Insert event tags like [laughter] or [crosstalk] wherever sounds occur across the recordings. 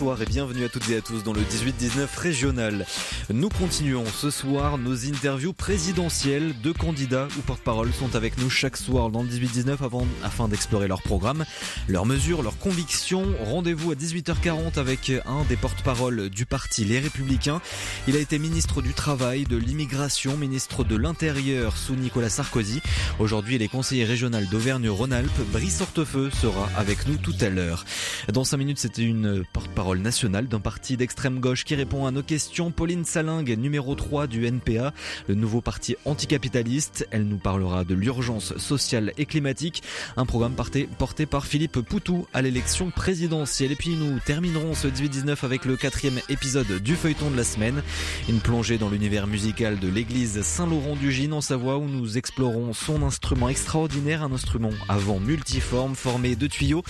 Bonsoir et bienvenue à toutes et à tous dans le 18-19 régional. Nous continuons ce soir nos interviews présidentielles. Deux candidats ou porte-parole sont avec nous chaque soir dans le 18-19 afin d'explorer leur programme, leurs mesures, leurs convictions. Rendez-vous à 18h40 avec un des porte-parole du parti Les Républicains. Il a été ministre du Travail, de l'Immigration, ministre de l'Intérieur sous Nicolas Sarkozy. Aujourd'hui, il est conseiller régional d'Auvergne-Rhône-Alpes. Brice Hortefeux sera avec nous tout à l'heure. Dans cinq minutes, c'était une porte-parole nationale d'un parti d'extrême gauche qui répond à nos questions. Pauline Salingue, numéro 3 du NPA, le nouveau parti anticapitaliste. Elle nous parlera de l'urgence sociale et climatique, un programme porté, porté par Philippe Poutou à l'élection présidentielle. Et puis nous terminerons ce 18-19 avec le quatrième épisode du feuilleton de la semaine, une plongée dans l'univers musical de l'église Saint-Laurent du Gine en Savoie où nous explorons son instrument extraordinaire, un instrument avant multiforme formé de tuyaux,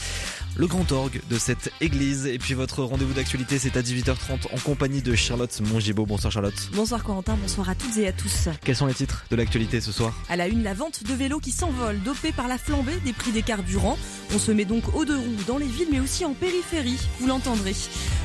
le grand orgue de cette église. Et puis votre rendez-vous d'actualité, c'est à 18h30 en compagnie de Charlotte Mongibaud. Bonsoir Charlotte. Bonsoir Corentin, bonsoir à toutes et à tous. Quels sont les titres de l'actualité ce soir? À la une, la vente de vélos qui s'envole, dopée par la flambée des prix des carburants. On se met donc au deux roues dans les villes mais aussi en périphérie, vous l'entendrez.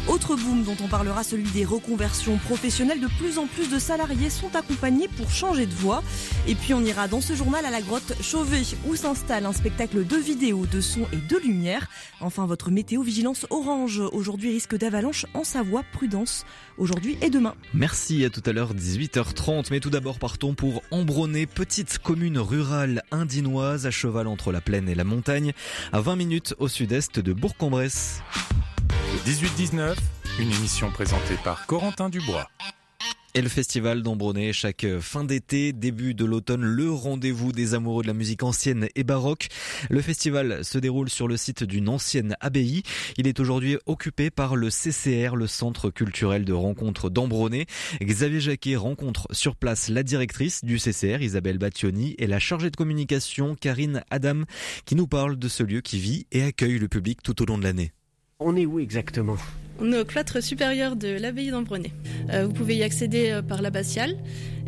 Autre boom dont on parlera, celui des reconversions professionnelles. De plus en plus de salariés sont accompagnés pour changer de voie. Et puis on ira dans ce journal à la grotte Chauvet où s'installe un spectacle de vidéos, de sons et de lumière. Enfin votre météo vigilance orange aujourd'hui risque d'avalanche en Savoie. Prudence aujourd'hui et demain. Merci à tout à l'heure 18h30. Mais tout d'abord partons pour Embronner, petite commune rurale indinoise à cheval entre la plaine et la montagne, à 20 minutes au sud-est de Bourg-en-Bresse. 18-19, une émission présentée par Corentin Dubois. Et le festival d'Ambronay, chaque fin d'été, début de l'automne, le rendez-vous des amoureux de la musique ancienne et baroque. Le festival se déroule sur le site d'une ancienne abbaye. Il est aujourd'hui occupé par le CCR, le Centre culturel de rencontre d'Ambronay. Xavier Jacquet rencontre sur place la directrice du CCR, Isabelle Battioni, et la chargée de communication, Karine Adam, qui nous parle de ce lieu qui vit et accueille le public tout au long de l'année. On est où exactement? On est au cloître supérieur de l'abbaye d'Ambronay. Euh, vous pouvez y accéder euh, par l'abbatiale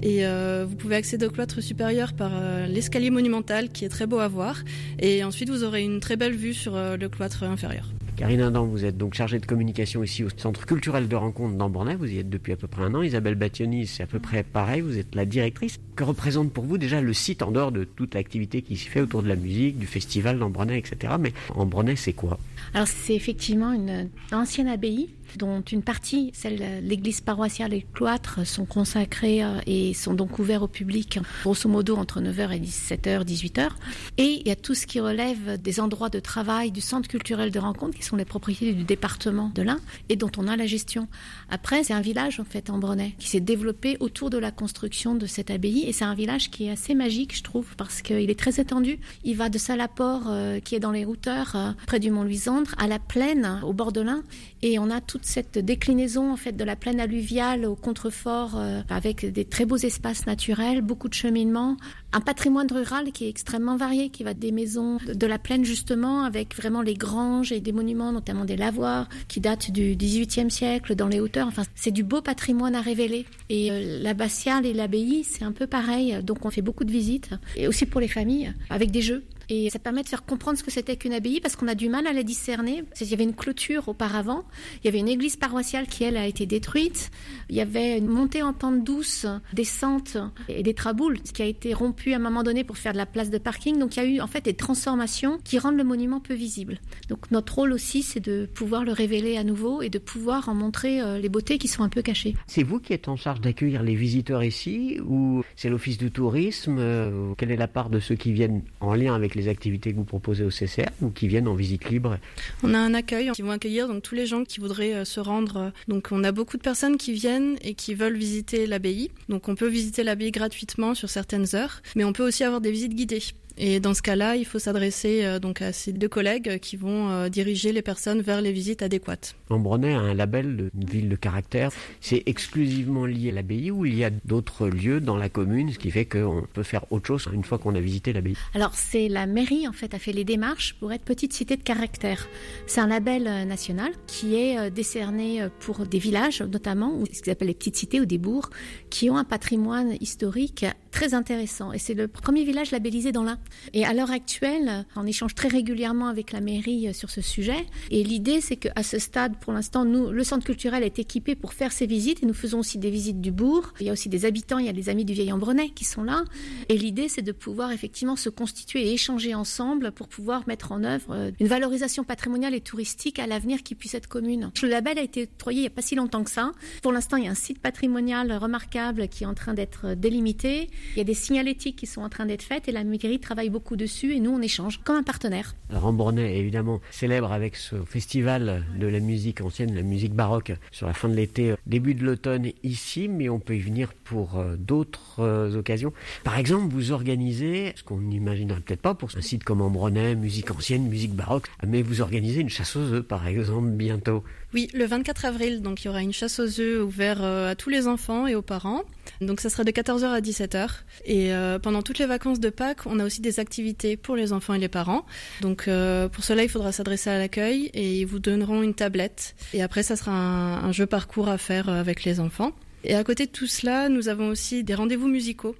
et euh, vous pouvez accéder au cloître supérieur par l'escalier monumental qui est très beau à voir. Et ensuite, vous aurez une très belle vue sur le cloître inférieur. Karine Adam, vous êtes donc chargée de communication ici au Centre culturel de rencontre d'Ambronay. Vous y êtes depuis à peu près un an. Isabelle Battioni, c'est à peu près pareil. Vous êtes la directrice. Que représente pour vous déjà le site en dehors de toute l'activité qui s'y fait autour de la musique, du festival d'Ambronay, etc. Mais Ambronay, c'est quoi? Alors, c'est effectivement une ancienne abbaye dont une partie, celle l'église paroissiale et le cloître, sont consacrés euh, et sont donc ouverts au public, grosso modo entre 9h et 17h, 18h. Et il y a tout ce qui relève des endroits de travail du centre culturel de rencontre, qui sont les propriétés du département de l'Ain, et dont on a la gestion. Après, c'est un village, en fait, en Brenay, qui s'est développé autour de la construction de cette abbaye, et c'est un village qui est assez magique, je trouve, parce qu'il est très étendu. Il va de Salaport, euh, qui est dans les routeurs, euh, près du Mont-Luisandre, à la plaine, au bord de l'Ain, et on a toute cette déclinaison en fait de la plaine alluviale au contrefort euh, avec des très beaux espaces naturels, beaucoup de cheminements, un patrimoine rural qui est extrêmement varié, qui va des maisons de la plaine justement avec vraiment les granges et des monuments, notamment des lavoirs qui datent du XVIIIe siècle dans les hauteurs. Enfin, c'est du beau patrimoine à révéler. Et euh, l'abbatiale et l'abbaye, c'est un peu pareil. Donc on fait beaucoup de visites et aussi pour les familles avec des jeux. Et ça permet de faire comprendre ce que c'était qu'une abbaye parce qu'on a du mal à la discerner. Il y avait une clôture auparavant, il y avait une église paroissiale qui, elle, a été détruite. Il y avait une montée en pente douce, descente et des traboules, ce qui a été rompu à un moment donné pour faire de la place de parking. Donc il y a eu en fait des transformations qui rendent le monument peu visible. Donc notre rôle aussi, c'est de pouvoir le révéler à nouveau et de pouvoir en montrer euh, les beautés qui sont un peu cachées. C'est vous qui êtes en charge d'accueillir les visiteurs ici ou c'est l'office du tourisme euh, Quelle est la part de ceux qui viennent en lien avec les activités que vous proposez au CCR ou qui viennent en visite libre On a un accueil qui vont accueillir donc tous les gens qui voudraient euh, se rendre. Donc on a beaucoup de personnes qui viennent et qui veulent visiter l'abbaye. Donc on peut visiter l'abbaye gratuitement sur certaines heures, mais on peut aussi avoir des visites guidées. Et dans ce cas-là, il faut s'adresser euh, donc à ces deux collègues qui vont euh, diriger les personnes vers les visites adéquates. Ambronay a un label de ville de caractère. C'est exclusivement lié à l'abbaye ou il y a d'autres lieux dans la commune, ce qui fait qu'on peut faire autre chose une fois qu'on a visité l'abbaye? Alors c'est la mairie en fait a fait les démarches pour être petite cité de caractère. C'est un label euh, national qui est décerné pour des villages notamment, ou ce qu'ils appellent les petites cités ou des bourgs, qui ont un patrimoine historique très intéressant. Et c'est le premier village labellisé dans l'Ain. Et à l'heure actuelle, on échange très régulièrement avec la mairie euh, sur ce sujet. Et l'idée, c'est qu'à ce stade, pour l'instant, nous, le centre culturel est équipé pour faire ces visites. Et nous faisons aussi des visites du bourg. Il y a aussi des habitants, il y a des amis du vieil Embrenay qui sont là. Et l'idée, c'est de pouvoir effectivement se constituer et échanger ensemble pour pouvoir mettre en œuvre euh, une valorisation patrimoniale et touristique à l'avenir qui puisse être commune. Le label a été octroyé il n'y a pas si longtemps que ça. Pour l'instant, il y a un site patrimonial remarquable qui est en train d'être délimité. Il y a des signalétiques qui sont en train d'être faites et la mairie travaille beaucoup dessus et nous on échange comme un partenaire. Rambouillet est évidemment célèbre avec ce festival de la musique ancienne, la musique baroque sur la fin de l'été, début de l'automne ici, mais on peut y venir pour euh, d'autres euh, occasions. Par exemple, vous organisez, ce qu'on n'imaginerait peut-être pas pour un site comme Ambronay, musique ancienne, musique baroque, mais vous organisez une chasse aux œufs par exemple bientôt. Oui, le 24 avril, donc il y aura une chasse aux œufs ouverte euh, à tous les enfants et aux parents. Donc ça sera de 14h à 17h. Et euh, pendant toutes les vacances de Pâques, on a aussi des activités pour les enfants et les parents. Donc euh, pour cela, il faudra s'adresser à l'accueil et ils vous donneront une tablette. Et après, ça sera un, un jeu parcours à faire avec les enfants. Et à côté de tout cela, nous avons aussi des rendez-vous musicaux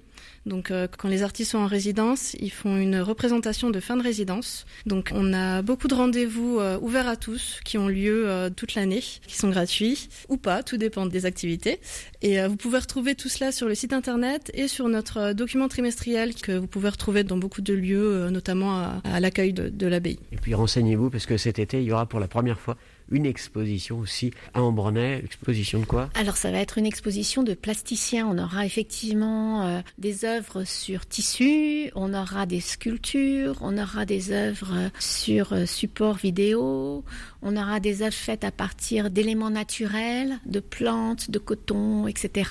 donc euh, quand les artistes sont en résidence, ils font une représentation de fin de résidence. Donc on a beaucoup de rendez-vous euh, ouverts à tous qui ont lieu euh, toute l'année, qui sont gratuits ou pas, tout dépend des activités. Et vous pouvez retrouver tout cela sur le site internet et sur notre document trimestriel que vous pouvez retrouver dans beaucoup de lieux, notamment à, l'accueil de, de l'abbaye. Et puis renseignez-vous parce que cet été, il y aura pour la première fois une exposition aussi à Ambronay. Exposition de quoi? Alors ça va être une exposition de plasticiens. On aura effectivement euh, des œuvres sur tissu, on aura des sculptures, on aura des œuvres sur euh, support vidéo, on aura des œuvres faites à partir d'éléments naturels, de plantes, de coton, etc.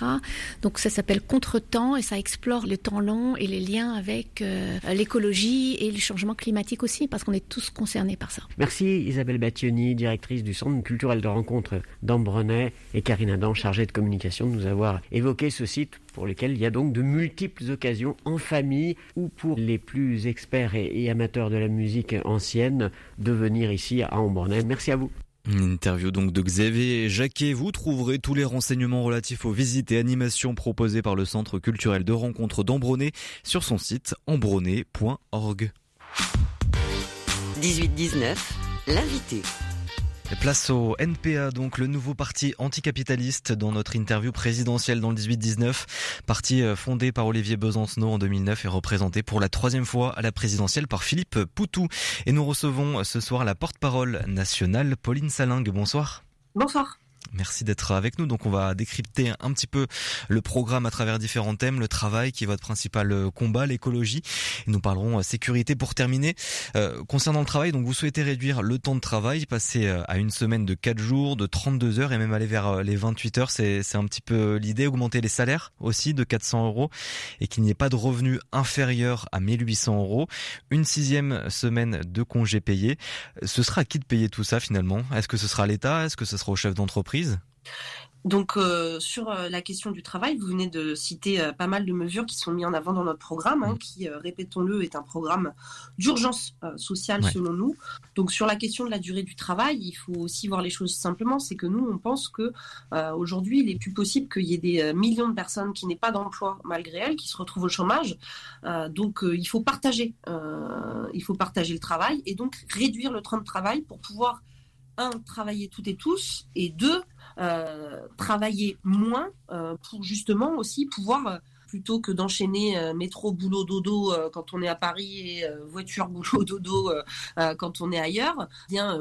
Donc ça s'appelle Contretemps et ça explore le temps long et les liens avec euh, l'écologie et le changement climatique aussi, parce qu'on est tous concernés par ça. Merci Isabelle Battioni, directrice du Centre culturel de rencontre d'Ambrenay et Karine Adam, chargée de communication, de nous avoir évoqué ce site pour lequel il y a donc de multiples occasions en famille ou pour les plus experts et, amateurs de la musique ancienne de venir ici à Ambrenay. Merci à vous. Une interview donc de Xavier Jacquet. Vous trouverez tous les renseignements relatifs aux visites et animations proposées par le Centre culturel de rencontre d'Ambronay sur son site embronay.org. 18-19, l'invité. Place au NPA, donc le nouveau parti anticapitaliste dans notre interview présidentielle dans le 18-19. Parti euh, fondé par Olivier Besancenot en 2009 et représenté pour la troisième fois à la présidentielle par Philippe Poutou. Et nous recevons ce soir la porte-parole nationale, Pauline Salingue. Bonsoir. Bonsoir. Merci d'être avec nous. Donc on va décrypter un petit peu le programme à travers différents thèmes, le travail qui est votre principal euh, combat, l'écologie. Nous parlerons euh, sécurité pour terminer. Euh, concernant le travail, donc vous souhaitez réduire le temps de travail, passer à une semaine de 4 jours, de 32 heures et même aller vers les 28 heures. C'est, c'est un petit peu l'idée, augmenter les salaires aussi de 400 euros et qu'il n'y ait pas de revenus inférieurs à 1800 euros. Une sixième semaine de congés payés. Ce sera qui de payer tout ça finalement? Est-ce que ce sera l'État? Est-ce que ce sera au chef d'entreprise? Donc euh, sur euh, la question du travail, vous venez de citer euh, pas mal de mesures qui sont mises en avant dans notre programme, hein, mm. qui, répétons-le, est un programme d'urgence sociale selon nous. Donc sur la question de la durée du travail, il faut aussi voir les choses simplement. C'est que nous, on pense que aujourd'hui, il est plus possible qu'il y ait des millions de personnes qui n'aient pas d'emploi malgré elles, qui se retrouvent au chômage. donc il faut partager, il faut partager le travail et donc réduire le train de travail pour pouvoir un, travailler toutes et tous, et deux, euh, travailler moins euh, pour justement aussi pouvoir euh, plutôt que d'enchaîner euh, métro, boulot, dodo euh, quand on est à Paris et euh, voiture, [laughs] boulot, dodo quand on est ailleurs, eh bien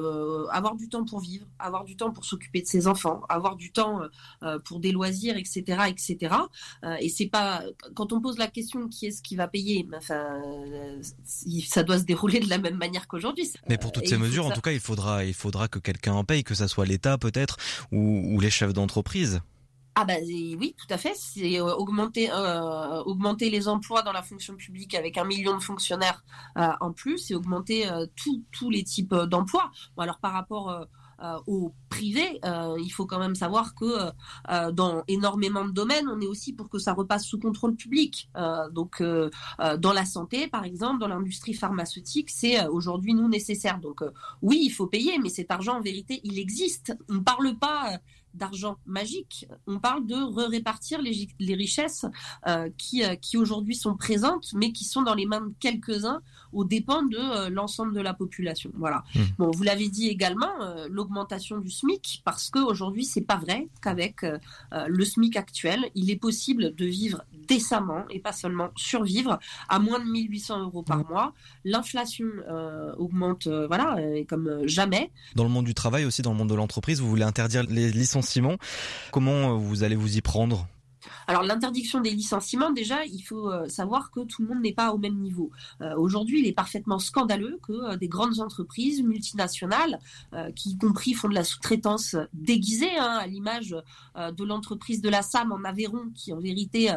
avoir du temps pour vivre, avoir du temps pour s'occuper de ses enfants, avoir du temps pour des loisirs, etc., etc. et c'est pas quand on pose la question qui est-ce qui va payer, enfin ça doit se dérouler de la même manière qu'aujourd'hui. Mais pour toutes ces mesures, en tout cas, il faudra il faudra que quelqu'un en paye, que ça soit l'État peut-être ou, ou les chefs d'entreprise. Ah bah oui, tout à fait. C'est augmenter, augmenter les emplois dans la fonction publique avec un million de fonctionnaires en plus et augmenter tous les types d'emplois. Alors par rapport euh, au privé, euh, il faut quand même savoir que euh, dans énormément de domaines, on est aussi pour que ça repasse sous contrôle public. donc, dans la santé, par exemple, dans l'industrie pharmaceutique, c'est aujourd'hui nous nécessaire. Donc, oui, il faut payer, mais cet argent, en vérité, il existe. On ne parle pas d'argent magique. On parle de répartir les, richesses qui, qui aujourd'hui sont présentes, mais qui sont dans les mains de quelques-uns au dépend de euh, l'ensemble de la population. Voilà. Hmm. Bon, vous l'avez dit également, euh, l'augmentation du SMIC, parce qu'aujourd'hui, c'est pas vrai qu'avec euh, le SMIC actuel, il est possible de vivre décemment et pas seulement survivre à moins de 1800 euros par hmm. mois. L'inflation augmente, voilà, comme jamais. Dans le monde du travail aussi, dans le monde de l'entreprise, vous voulez interdire les licenciements. Comment vous allez vous y prendre? Alors l'interdiction des licenciements, déjà, il faut euh, savoir que tout le monde n'est pas au même niveau. Euh, aujourd'hui, il est parfaitement scandaleux que euh, des grandes entreprises multinationales, qui y compris font de la sous-traitance déguisée, hein, à l'image de l'entreprise de la SAM en Aveyron, qui en vérité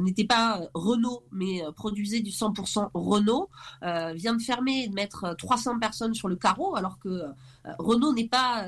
n'était pas Renault, mais produisait du 100% Renault, vient de fermer et de mettre 300 personnes sur le carreau, alors que Renault n'est pas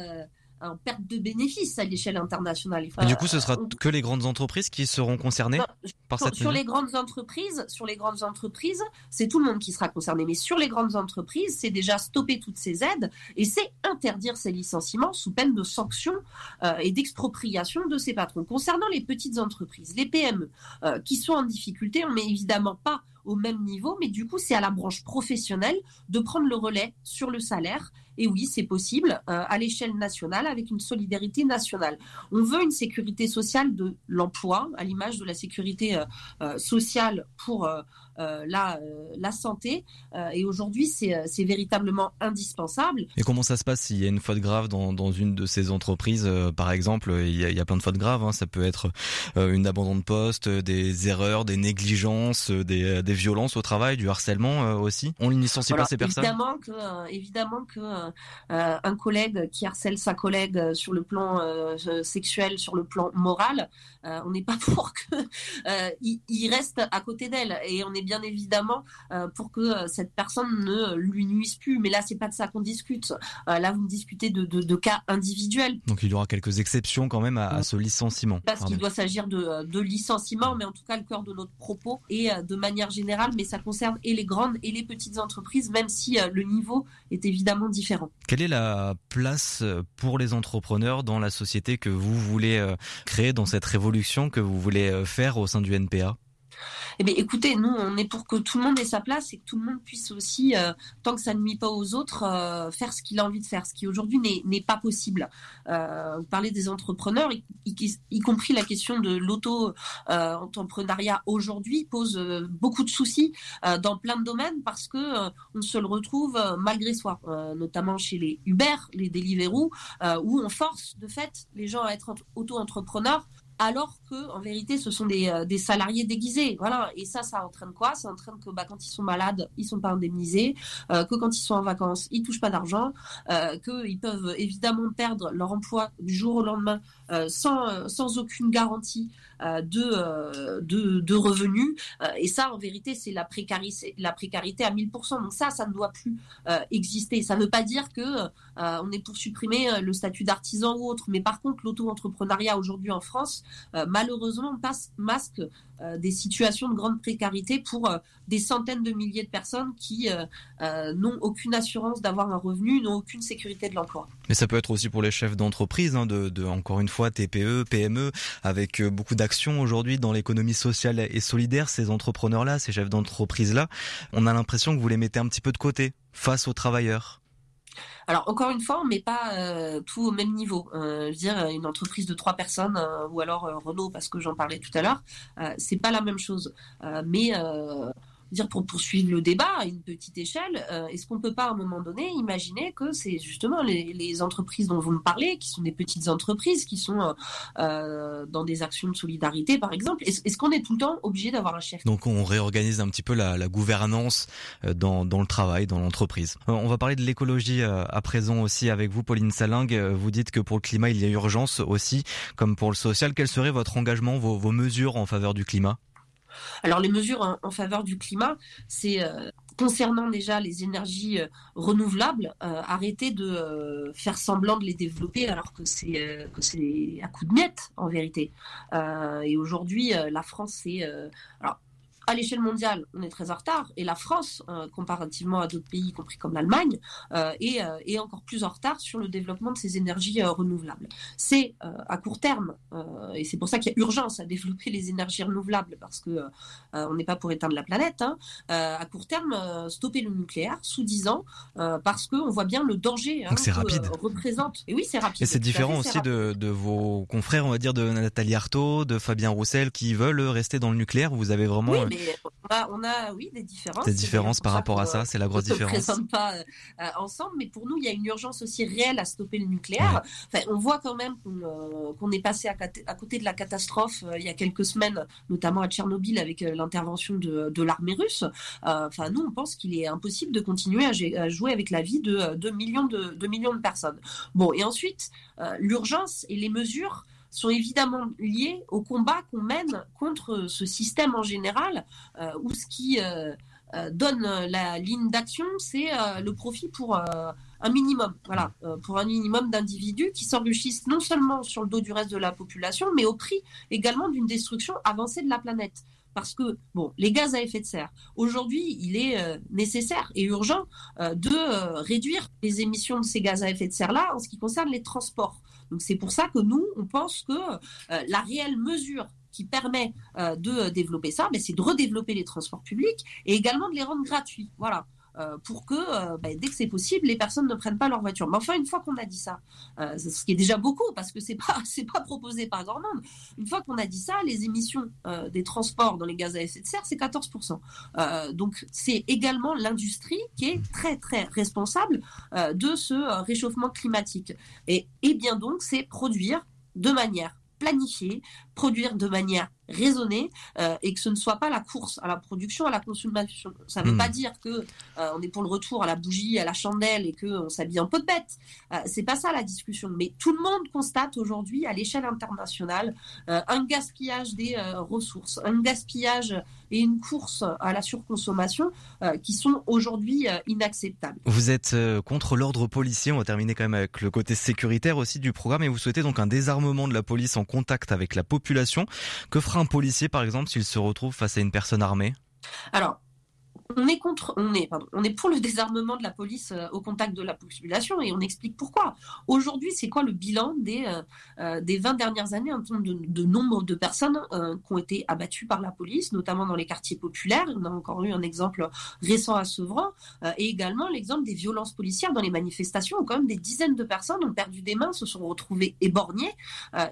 en perte de bénéfices à l'échelle internationale. Et du coup, ce sera que les grandes entreprises qui seront concernées par sur, cette sur les grandes entreprises, sur les grandes entreprises, c'est tout le monde qui sera concerné. Mais sur les grandes entreprises, c'est déjà stopper toutes ces aides et c'est interdire ces licenciements sous peine de sanctions euh, et d'expropriation de ces patrons. Concernant les petites entreprises, les PME euh, qui sont en difficulté, on met évidemment pas au même niveau, mais du coup, c'est à la branche professionnelle de prendre le relais sur le salaire et oui, c'est possible euh, à l'échelle nationale avec une solidarité nationale. On veut une sécurité sociale de l'emploi, à l'image de la sécurité euh, euh, sociale pour la, la santé. et aujourd'hui, c'est véritablement indispensable. Et comment ça se passe s'il y a une faute grave dans, dans une de ces entreprises Par exemple, il y, a, il y a plein de fautes graves. Hein. Ça peut être une abandon de poste, des erreurs, des négligences, des, des violences au travail, du harcèlement aussi. On ne licencie pas ces personnes? Évidemment que, évidemment que euh, un collègue qui harcèle sa collègue euh, sur le plan euh, sexuel, sur le plan moral, on n'est pas [laughs] pour qu'il il reste à côté d'elle. Et on est bien évidemment pour que cette personne ne lui nuise plus. Mais là, c'est pas de ça qu'on discute. là, vous me discutez de, cas individuels. Donc il y aura quelques exceptions quand même à, ce licenciement. Parce qu'il doit s'agir de, de licenciement, mais en tout cas, le cœur de notre propos est de manière générale, mais ça concerne et les grandes et les petites entreprises, même si le niveau est évidemment différent. Quelle est la place pour les entrepreneurs dans la société que vous voulez euh, créer, dans cette révolution que vous voulez euh, faire au sein du NPA eh bien, écoutez, nous, on est pour que tout le monde ait sa place et que tout le monde puisse aussi, euh, tant que ça ne nuit pas aux autres, euh, faire ce qu'il a envie de faire, ce qui aujourd'hui n'est pas possible. Euh, vous parlez des entrepreneurs, y, compris la question de l'auto-entrepreneuriat aujourd'hui pose beaucoup de soucis dans plein de domaines parce que on se le retrouve malgré soi, notamment chez les Uber, les Deliveroo, où on force de fait les gens à être auto-entrepreneurs alors que en vérité ce sont des, euh, des, salariés déguisés. Voilà. Et ça ça entraîne quoi? Ça entraîne que bah, quand ils sont malades ils sont pas indemnisés. Euh, que quand ils sont en vacances ils touchent pas d'argent. Euh, qu'ils peuvent évidemment perdre leur emploi du jour au lendemain sans, sans aucune garantie euh, de, de, revenus. Et ça en vérité c'est la précarité la précarité à 1000% donc ça ça ne doit plus exister. Ça ne veut pas dire que on est pour supprimer le statut d'artisan ou autre. Mais par contre l'auto-entrepreneuriat aujourd'hui en France euh, malheureusement masque euh, des situations de grande précarité pour euh, des centaines de milliers de personnes qui n'ont aucune assurance d'avoir un revenu, n'ont aucune sécurité de l'emploi. Mais ça peut être aussi pour les chefs d'entreprise, hein, de, encore une fois TPE, PME, avec beaucoup d'actions aujourd'hui dans l'économie sociale et solidaire. Ces entrepreneurs-là, ces chefs d'entreprise-là, on a l'impression que vous les mettez un petit peu de côté face aux travailleurs. Alors encore une fois, on met pas euh, tout au même niveau. Euh, je veux dire, une entreprise de trois personnes euh, ou alors Renault, parce que j'en parlais tout à l'heure, c'est pas la même chose. mais dire pour poursuivre le débat à une petite échelle, est-ce qu'on ne peut pas à un moment donné imaginer que c'est justement les, entreprises dont vous me parlez, qui sont des petites entreprises, qui sont dans des actions de solidarité par exemple, est-ce, qu'on est tout le temps obligé d'avoir un chef? Donc on réorganise un petit peu la, gouvernance dans, dans, le travail, dans l'entreprise. On va parler de l'écologie à présent aussi avec vous, Pauline Salingue. Vous dites que pour le climat, il y a urgence aussi, comme pour le social. Quel serait votre engagement, vos, mesures en faveur du climat? Alors les mesures en, faveur du climat, c'est euh, concernant déjà les énergies euh, renouvelables, euh, arrêter de faire semblant de les développer alors que c'est à coup de miettes en vérité. et aujourd'hui, la France alors à l'échelle mondiale, on est très en retard, et la France, euh, comparativement à d'autres pays, y compris comme l'Allemagne, euh, euh, est, encore plus en retard sur le développement de ces énergies renouvelables. C'est à court terme, et c'est pour ça qu'il y a urgence à développer les énergies renouvelables, parce que on n'est pas pour éteindre la planète. Hein. à court terme, stopper le nucléaire sous 10 ans, parce qu'on voit bien le danger hein, que rapide. représente. Et oui, c'est rapide. Et c'est différent aussi de, de, vos confrères, on va dire, de Nathalie Arthaud, de Fabien Roussel, qui veulent rester dans le nucléaire. Vous avez vraiment on a, oui, des différences. Des différences par rapport à ça, c'est la grosse différence. On ne présente pas euh, ensemble, mais pour nous, il y a une urgence aussi réelle à stopper le nucléaire. on voit quand même qu'on euh, est passé à, côté de la catastrophe euh, il y a quelques semaines, notamment à Tchernobyl avec l'intervention de, l'armée russe. Enfin, nous, on pense qu'il est impossible de continuer à, jouer avec la vie de, de, millions de, millions de personnes. Bon, et ensuite, l'urgence et les mesures sont évidemment liés au combat qu'on mène contre ce système en général, euh, où ce qui euh, euh, donne la ligne d'action, c'est le profit pour un minimum, voilà, pour un minimum d'individus qui s'enrichissent non seulement sur le dos du reste de la population, mais au prix également d'une destruction avancée de la planète parce que bon, les gaz à effet de serre. Aujourd'hui, il est nécessaire et urgent de réduire les émissions de ces gaz à effet de serre là en ce qui concerne les transports. Donc c'est pour ça que nous, on pense que euh, la réelle mesure qui permet euh, de développer ça, ben, c'est de redévelopper les transports publics et également de les rendre gratuits. Voilà. Euh, pour que euh, bah, dès que c'est possible, les personnes ne prennent pas leur voiture. Mais enfin, une fois qu'on a dit ça, euh, ce qui est déjà beaucoup parce que c'est [laughs] pas pas proposé par grand monde. Une fois qu'on a dit ça, les émissions des transports dans les gaz à effet de serre, c'est 14% Donc c'est également l'industrie qui est très très responsable de ce réchauffement climatique. Et, et bien donc, c'est produire de manière planifiée, produire de manière raisonnée euh, et que ce ne soit pas la course à la production, à la consommation. Ça ne veut hmm. pas dire que euh, on est pour le retour à la bougie, à la chandelle et que on s'habille en pot de bête. Euh, c'est pas ça la discussion. Mais tout le monde constate aujourd'hui à l'échelle internationale un gaspillage des ressources, un gaspillage et une course à la surconsommation qui sont aujourd'hui inacceptables. Vous êtes contre l'ordre policier. On va terminer quand même avec le côté sécuritaire aussi du programme et vous souhaitez donc un désarmement de la police en contact avec la population. Que fera un policier, par exemple, s'il se retrouve face à une personne armée? On est contre, on est, on est pour le désarmement de la police euh, au contact de la population et on explique pourquoi. Aujourd'hui, c'est quoi le bilan des euh, euh, des 20 dernières années en termes de, nombre de personnes qui ont été abattues par la police, notamment dans les quartiers populaires? On a encore eu un exemple récent à Sevran et également l'exemple des violences policières dans les manifestations où quand même des dizaines de personnes ont perdu des mains, se sont retrouvées éborgnées.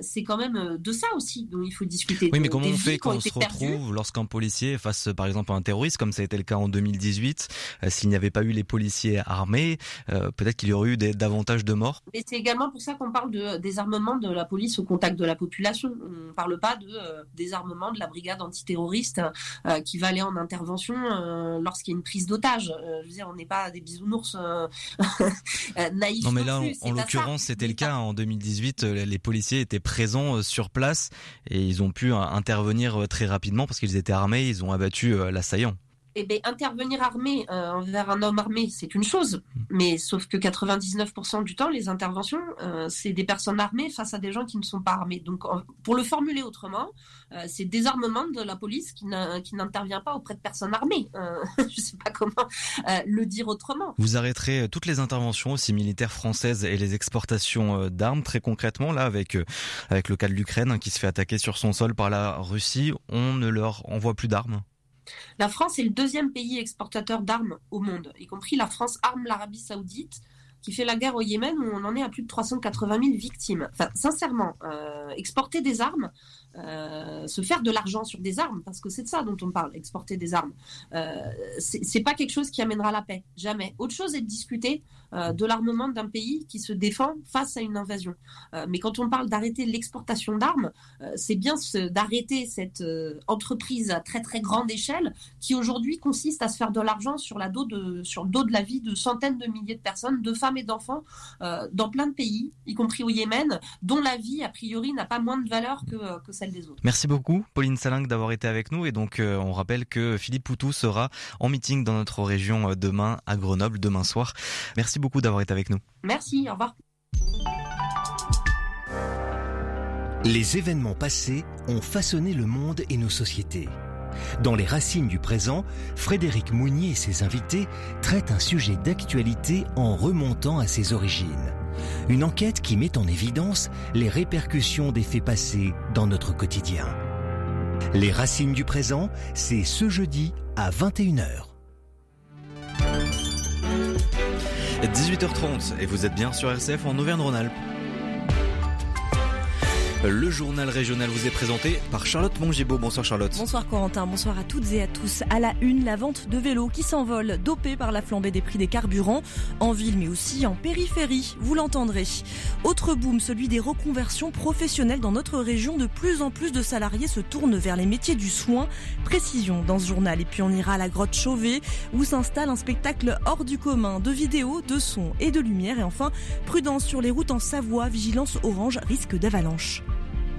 c'est quand même de ça aussi dont il faut discuter. Oui, mais comment on fait quand on se retrouve lorsqu'un policier face par exemple à un terroriste, comme ça a été le cas en 2018. Euh, s'il n'y avait pas eu les policiers armés, euh, peut-être qu'il y aurait eu davantage de morts. Et c'est également pour ça qu'on parle de désarmement de la police au contact de la population. On ne parle pas de euh, désarmement de la brigade antiterroriste qui va aller en intervention lorsqu'il y a une prise d'otage. je veux dire, on n'est pas des bisounours [laughs] naïfs. Non, mais là, en, l'occurrence, c'était le cas. En 2018, les policiers étaient présents sur place et ils ont pu intervenir très rapidement parce qu'ils étaient armés. Ils ont abattu l'assaillant eh bien, intervenir armé euh, envers un homme armé, c'est une chose, mais sauf que 99% du temps, les interventions, euh, c'est des personnes armées face à des gens qui ne sont pas armés. Donc, pour le formuler autrement, euh, c'est désarmement de la police qui n'intervient pas auprès de personnes armées. [laughs] je ne sais pas comment le dire autrement. Vous arrêterez toutes les interventions aussi militaires françaises et les exportations d'armes très concrètement là avec avec le cas de l'Ukraine qui se fait attaquer sur son sol par la Russie. On ne leur envoie plus d'armes. La France est le deuxième pays exportateur d'armes au monde, y compris la France arme l'Arabie saoudite qui fait la guerre au Yémen où on en est à plus de 380 000 victimes. Sincèrement, exporter des armes, euh, se faire de l'argent sur des armes, parce que c'est de ça dont on parle, exporter des armes. Euh, c'est pas quelque chose qui amènera la paix, jamais. Autre chose est de discuter euh, de l'armement d'un pays qui se défend face à une invasion. Euh, mais quand on parle d'arrêter l'exportation d'armes, euh, c'est bien d'arrêter cette entreprise à très très grande échelle qui aujourd'hui consiste à se faire de l'argent sur, la dos de, sur le dos de la vie de centaines de milliers de personnes, de femmes et d'enfants, dans plein de pays, y compris au Yémen, dont la vie, a priori, n'a pas moins de valeur que, que celle des autres. Merci beaucoup, Pauline Salingue, d'avoir été avec nous. Et donc, on rappelle que Philippe Poutou sera en meeting dans notre région demain à Grenoble, demain soir. Merci beaucoup d'avoir été avec nous. Merci, au revoir. Les événements passés ont façonné le monde et nos sociétés. Dans les racines du présent, Frédéric Mounier et ses invités traitent un sujet d'actualité en remontant à ses origines. Une enquête qui met en évidence les répercussions des faits passés dans notre quotidien. Les racines du présent, c'est ce jeudi à 21h. 18h30 et vous êtes bien sur RCF en Auvergne-Rhône-Alpes. Le journal régional vous est présenté par Charlotte Mongibaud. Bonsoir Charlotte. Bonsoir Corentin, bonsoir à toutes et à tous. À la une, la vente de vélos qui s'envole, dopée par la flambée des prix des carburants, en ville mais aussi en périphérie, vous l'entendrez. Autre boom, celui des reconversions professionnelles dans notre région. De plus en plus de salariés se tournent vers les métiers du soin. Précision dans ce journal. Et puis on ira à la grotte Chauvet où s'installe un spectacle hors du commun de vidéos, de sons et de lumière. Et enfin, prudence sur les routes en Savoie, vigilance orange, risque d'avalanche.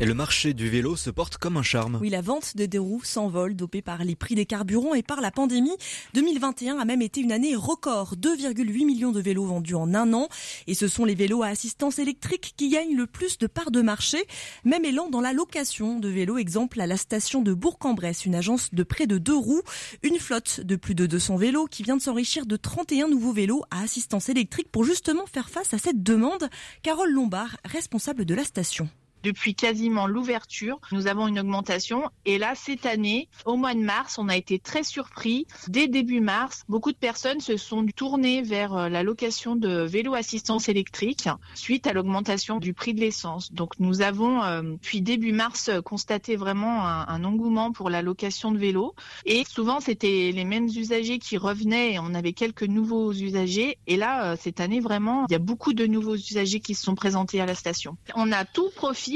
Et le marché du vélo se porte comme un charme. Oui, la vente de deux roues s'envole, dopée par les prix des carburants et par la pandémie. 2021 a même été une année record. 2,8 millions de vélos vendus en un an. Et ce sont les vélos à assistance électrique qui gagnent le plus de parts de marché. Même élan dans la location de vélos. Exemple à la station de Bourg-en-Bresse, une agence de près de deux roues. Une flotte de plus de 200 vélos qui vient de s'enrichir de 31 nouveaux vélos à assistance électrique pour justement faire face à cette demande. Carole Lombard, responsable de la station depuis quasiment l'ouverture, nous avons une augmentation. Et là, cette année, au mois de mars, on a été très surpris. Dès début mars, beaucoup de personnes se sont tournées vers euh, la location de vélos assistance électrique suite à l'augmentation du prix de l'essence. Donc, nous avons, euh, depuis début mars, constaté vraiment un, engouement pour la location de vélos. Et souvent, c'était les mêmes usagers qui revenaient. On avait quelques nouveaux usagers. Et là, euh, cette année, vraiment, il y a beaucoup de nouveaux usagers qui se sont présentés à la station. On a tout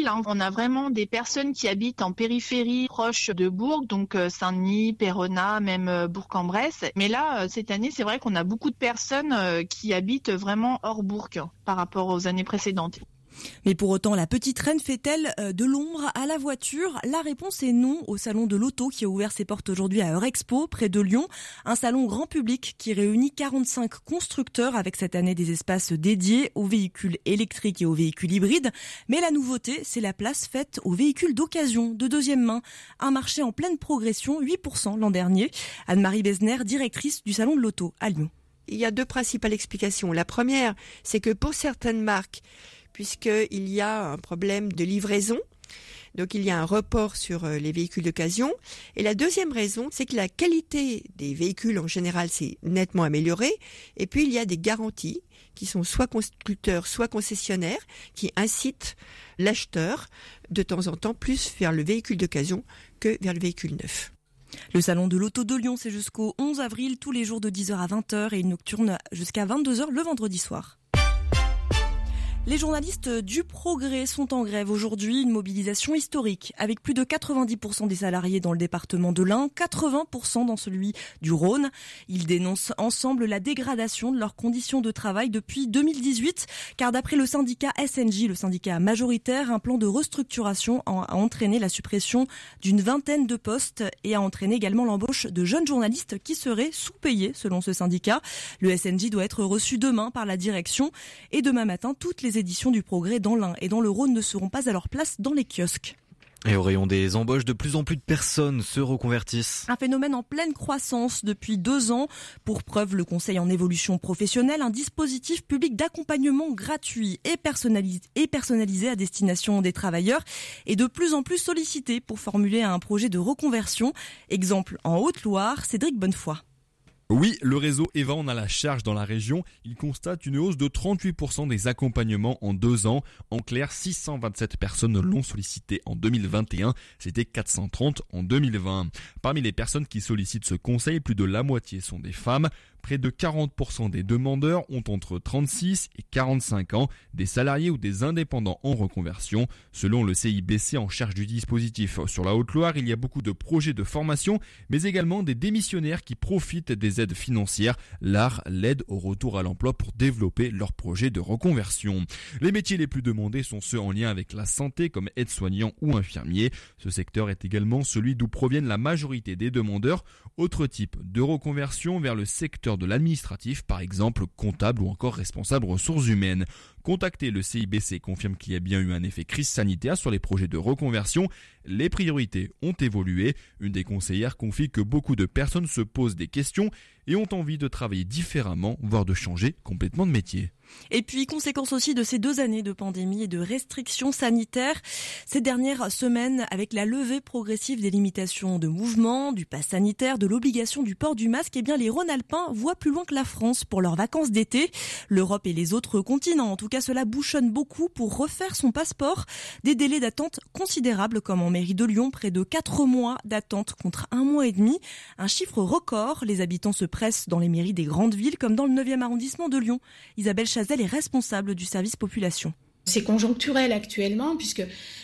Hein. On a vraiment des personnes qui habitent en périphérie proche de Bourg, donc euh, Saint-Denis, Perona, même euh, Bourg-en-Bresse. Mais là, euh, cette année, c'est vrai qu'on a beaucoup de personnes qui habitent vraiment hors Bourg par rapport aux années précédentes. Mais pour autant, la petite reine fait-elle euh, de l'ombre à la voiture? La réponse est non au salon de l'auto qui a ouvert ses portes aujourd'hui à Eurexpo, près de Lyon. Un salon grand public qui réunit 45 constructeurs avec cette année des espaces dédiés aux véhicules électriques et aux véhicules hybrides. Mais la nouveauté, c'est la place faite aux véhicules d'occasion, de deuxième main. Un marché en pleine progression, 8% l'an dernier. Anne-Marie Besner, directrice du salon de l'auto à Lyon. Il y a deux principales explications. La première, c'est que pour certaines marques, puisqu'il y a un problème de livraison. Donc il y a un report sur euh, les véhicules d'occasion. Et la deuxième raison, c'est que la qualité des véhicules en général s'est nettement améliorée. Et puis il y a des garanties qui sont soit constructeurs, soit concessionnaires, qui incitent l'acheteur de temps en temps plus vers le véhicule d'occasion que vers le véhicule neuf. Le salon de l'auto de Lyon, c'est jusqu'au 11 avril, tous les jours de 10h à 20h et une nocturne jusqu'à 22h le vendredi soir. Les journalistes du Progrès sont en grève aujourd'hui, une mobilisation historique avec plus de 90% des salariés dans le département de l'Ain, 80% dans celui du Rhône. Ils dénoncent ensemble la dégradation de leurs conditions de travail depuis 2018 car d'après le syndicat SNJ, le syndicat majoritaire, un plan de restructuration a entraîné la suppression d'une vingtaine de postes et a entraîné également l'embauche de jeunes journalistes qui seraient sous-payés selon ce syndicat. Le SNJ doit être reçu demain par la direction et demain matin toutes les éditions du Progrès dans l'Ain et dans le Rhône ne seront pas à leur place dans les kiosques. Et au rayon des embauches, de plus en plus de personnes se reconvertissent. Un phénomène en pleine croissance depuis deux ans. Pour preuve, le Conseil en évolution professionnelle, un dispositif public d'accompagnement gratuit et personnalisé, et personnalisé à destination des travailleurs, est de plus en plus sollicité pour formuler un projet de reconversion. Exemple en Haute-Loire, Cédric Bonnefoy. Oui, le réseau Eva en a la charge dans la région. Il constate une hausse de 38% des accompagnements en deux ans. En clair, 627 personnes l'ont sollicité en 2021. C'était 430 en 2020. Parmi les personnes qui sollicitent ce conseil, plus de la moitié sont des femmes. Près de 40% des demandeurs ont entre 36 et 45 ans, des salariés ou des indépendants en reconversion. Selon le CIBC en charge du dispositif sur la Haute-Loire, il y a beaucoup de projets de formation, mais également des démissionnaires qui profitent des aides financières. L'art l'aide au retour à l'emploi pour développer leurs projets de reconversion. Les métiers les plus demandés sont ceux en lien avec la santé comme aide-soignant ou infirmier. Ce secteur est également celui d'où proviennent la majorité des demandeurs. Autre type de reconversion vers le secteur de l'administratif, par exemple comptable ou encore responsable ressources humaines. Contacté, le CIBC confirme qu'il y a bien eu un effet crise sanitaire sur les projets de reconversion. Les priorités ont évolué. Une des conseillères confie que beaucoup de personnes se posent des questions et ont envie de travailler différemment, voire de changer complètement de métier. Et puis, conséquence aussi de ces deux années de pandémie et de restrictions sanitaires, ces dernières semaines, avec la levée progressive des limitations de mouvement, du pass sanitaire, de l'obligation du port du masque, eh bien, les Rhône-Alpins voient plus loin que la France pour leurs vacances d'été. L'Europe et les autres continents, en tout cas, cela bouchonne beaucoup pour refaire son passeport. Des délais d'attente considérables, comme en mairie de Lyon, près de 4 mois d'attente contre un mois et demi. Un chiffre record. Les habitants se pressent dans les mairies des grandes villes, comme dans le 9e arrondissement de Lyon. Isabelle Chazelle est responsable du service population. C'est conjoncturel actuellement, puisque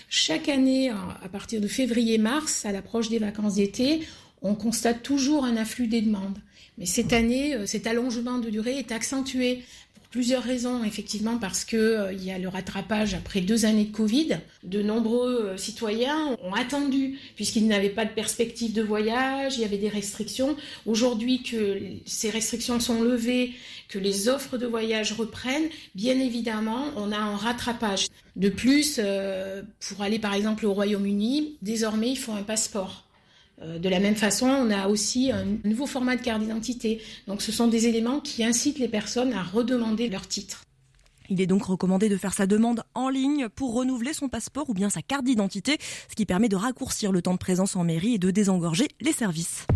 chaque année, à partir de février-mars, à l'approche des vacances d'été, on constate toujours un afflux des demandes. Mais cette année, euh, cet allongement de durée est accentué plusieurs raisons, effectivement, parce que euh, il y a le rattrapage après deux années de Covid. De nombreux euh, citoyens ont attendu, puisqu'ils n'avaient pas de perspective de voyage, il y avait des restrictions. Aujourd'hui que ces restrictions sont levées, que les offres de voyage reprennent, bien évidemment, on a un rattrapage. De plus, euh, pour aller par exemple au Royaume-Uni, désormais, il faut un passeport. Euh, de la même façon, on a aussi un nouveau format de carte d'identité. Donc ce sont des éléments qui incitent les personnes à redemander leur titre. Il est donc recommandé de faire sa demande en ligne pour renouveler son passeport ou bien sa carte d'identité, ce qui permet de raccourcir le temps de présence en mairie et de désengorger les services.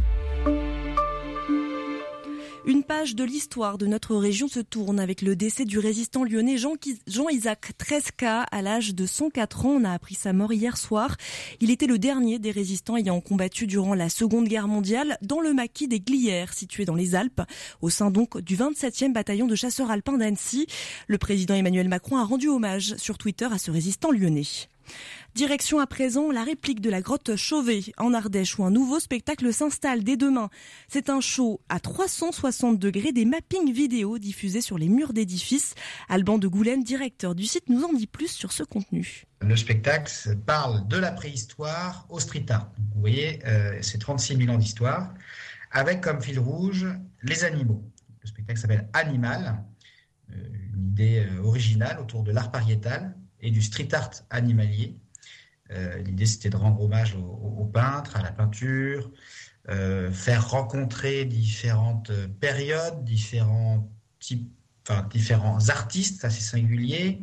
Une page de l'histoire de notre région se tourne avec le décès du résistant lyonnais Jean-Isaac Tresca à l'âge de 104 ans. On a appris sa mort hier soir. Il était le dernier des résistants ayant combattu durant la Seconde Guerre mondiale dans le maquis des Glières, situé dans les Alpes, au sein donc du 27e bataillon de chasseurs alpins d'Annecy. Le président Emmanuel Macron a rendu hommage sur Twitter à ce résistant lyonnais. Direction à présent la réplique de la grotte Chauvet en Ardèche où un nouveau spectacle s'installe dès demain. C'est un show à 360 degrés des mappings vidéo diffusés sur les murs d'édifices. Alban de Goulen, directeur du site, nous en dit plus sur ce contenu. Le spectacle parle de la préhistoire au street. Vous voyez, euh, c'est 36 000 ans d'histoire avec comme fil rouge les animaux. Le spectacle s'appelle Animal, euh, une idée euh, originale autour de l'art pariétal et du street art animalier. Euh, l'idée, c'était de rendre hommage aux, peintres, à la peinture, euh, faire rencontrer différentes périodes, différents types, enfin, différents artistes assez singuliers.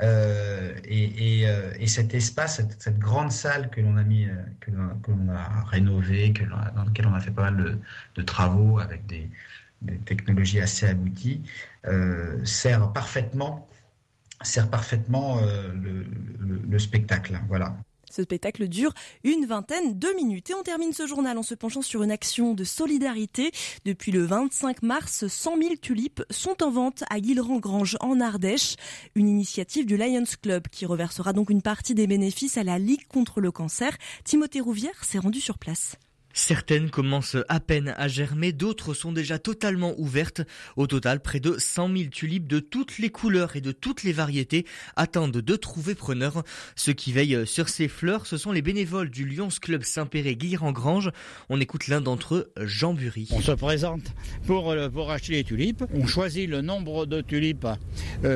Euh, et, cet espace, cette, grande salle que l'on a mis, que l'on a rénové, que dans laquelle on a fait pas mal de, travaux avec des, technologies assez abouties, sert parfaitement sert parfaitement euh, le, spectacle. Voilà. Ce spectacle dure une vingtaine de minutes. Et on termine ce journal en se penchant sur une action de solidarité. Depuis le 25 mars, 100 000 tulipes sont en vente à Guilherand-Grange en Ardèche. Une initiative du Lions Club qui reversera donc une partie des bénéfices à la Ligue contre le cancer. Timothée Rouvière s'est rendu sur place. Certaines commencent à peine à germer, d'autres sont déjà totalement ouvertes. Au total, près de 100 000 tulipes de toutes les couleurs et de toutes les variétés attendent de trouver preneur. Ceux qui veillent sur ces fleurs, ce sont les bénévoles du Lyons Club Saint-Péret en grange On écoute l'un d'entre eux, Jean Bury. On se présente pour, pour acheter les tulipes. On choisit le nombre de tulipes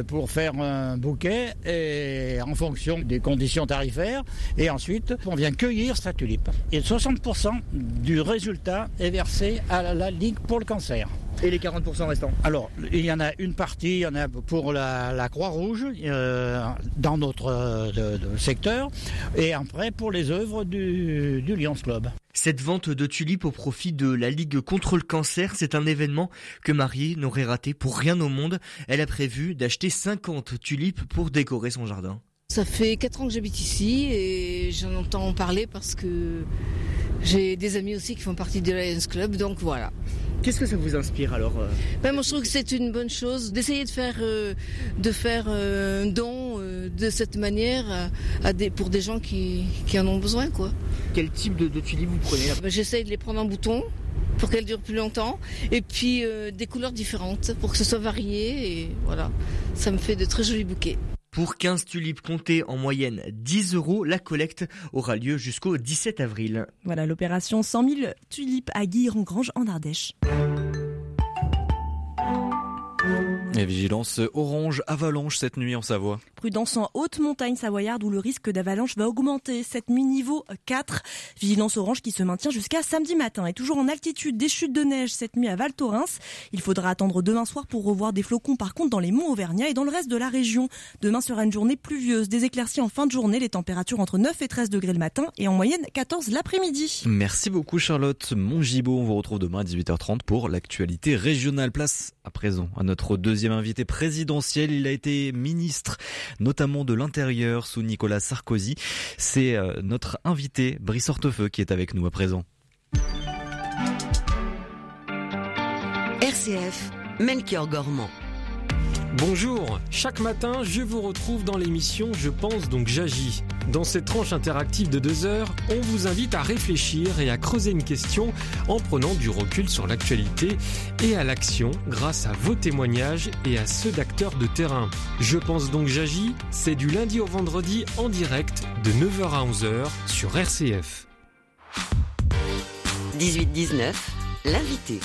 pour faire un bouquet et en fonction des conditions tarifaires. Et ensuite, on vient cueillir sa tulipe. Et 60% du résultat est versé à la Ligue pour le cancer. Et les 40% restants Alors, il y en a une partie, il y en a pour la, Croix-Rouge euh, dans notre euh, secteur, et après pour les œuvres du, du Lions Club. Cette vente de tulipes au profit de la Ligue contre le cancer, c'est un événement que Marie n'aurait raté pour rien au monde. Elle a prévu d'acheter 50 tulipes pour décorer son jardin. Ça fait 4 ans que j'habite ici et j'en entends parler parce que j'ai des amis aussi qui font partie du Lions Club, donc voilà. Qu'est-ce que ça vous inspire alors euh ben, Moi je trouve que c'est une bonne chose d'essayer de faire, euh, de faire euh, un don de cette manière à, des, pour des gens qui, qui, en ont besoin. quoi. Quel type de, de tulipes vous prenez ben, J'essaye de les prendre en bouton pour qu'elles durent plus longtemps et puis des couleurs différentes pour que ce soit varié et voilà, ça me fait de très jolis bouquets. Pour 15 tulipes comptées en moyenne 10 euros, la collecte aura lieu jusqu'au 17 avril. Voilà l'opération 100 000 tulipes à Guire-en-Grange en Ardèche. Et vigilance orange avalanche cette nuit en Savoie. Prudence en haute montagne savoyarde où le risque d'avalanche va augmenter. Cette nuit niveau 4. Vigilance orange qui se maintient jusqu'à samedi matin. Et toujours en altitude, des chutes de neige cette nuit à Val Thorens. Il faudra attendre demain soir pour revoir des flocons par contre dans les monts Auvergnat et dans le reste de la région. Demain sera une journée pluvieuse. Des éclaircies en fin de journée. Les températures entre 9 et 13 degrés le matin et en moyenne 14 l'après-midi. Merci beaucoup Charlotte Mongibaud. On vous retrouve demain à 18h30 pour l'actualité régionale. Place à présent à notre deuxième invité présidentiel. Il a été ministre, notamment de l'Intérieur, sous Nicolas Sarkozy. C'est euh, notre invité, Brice Hortefeux, qui est avec nous à présent. RCF, Melchior Gormand. Bonjour, chaque matin je vous retrouve dans l'émission Je pense donc j'agis. Dans cette tranche interactive de deux heures, on vous invite à réfléchir et à creuser une question en prenant du recul sur l'actualité et à l'action grâce à vos témoignages et à ceux d'acteurs de terrain. Je pense donc j'agis, c'est du lundi au vendredi en direct de 9h à 11h sur RCF. 18-19, l'invité.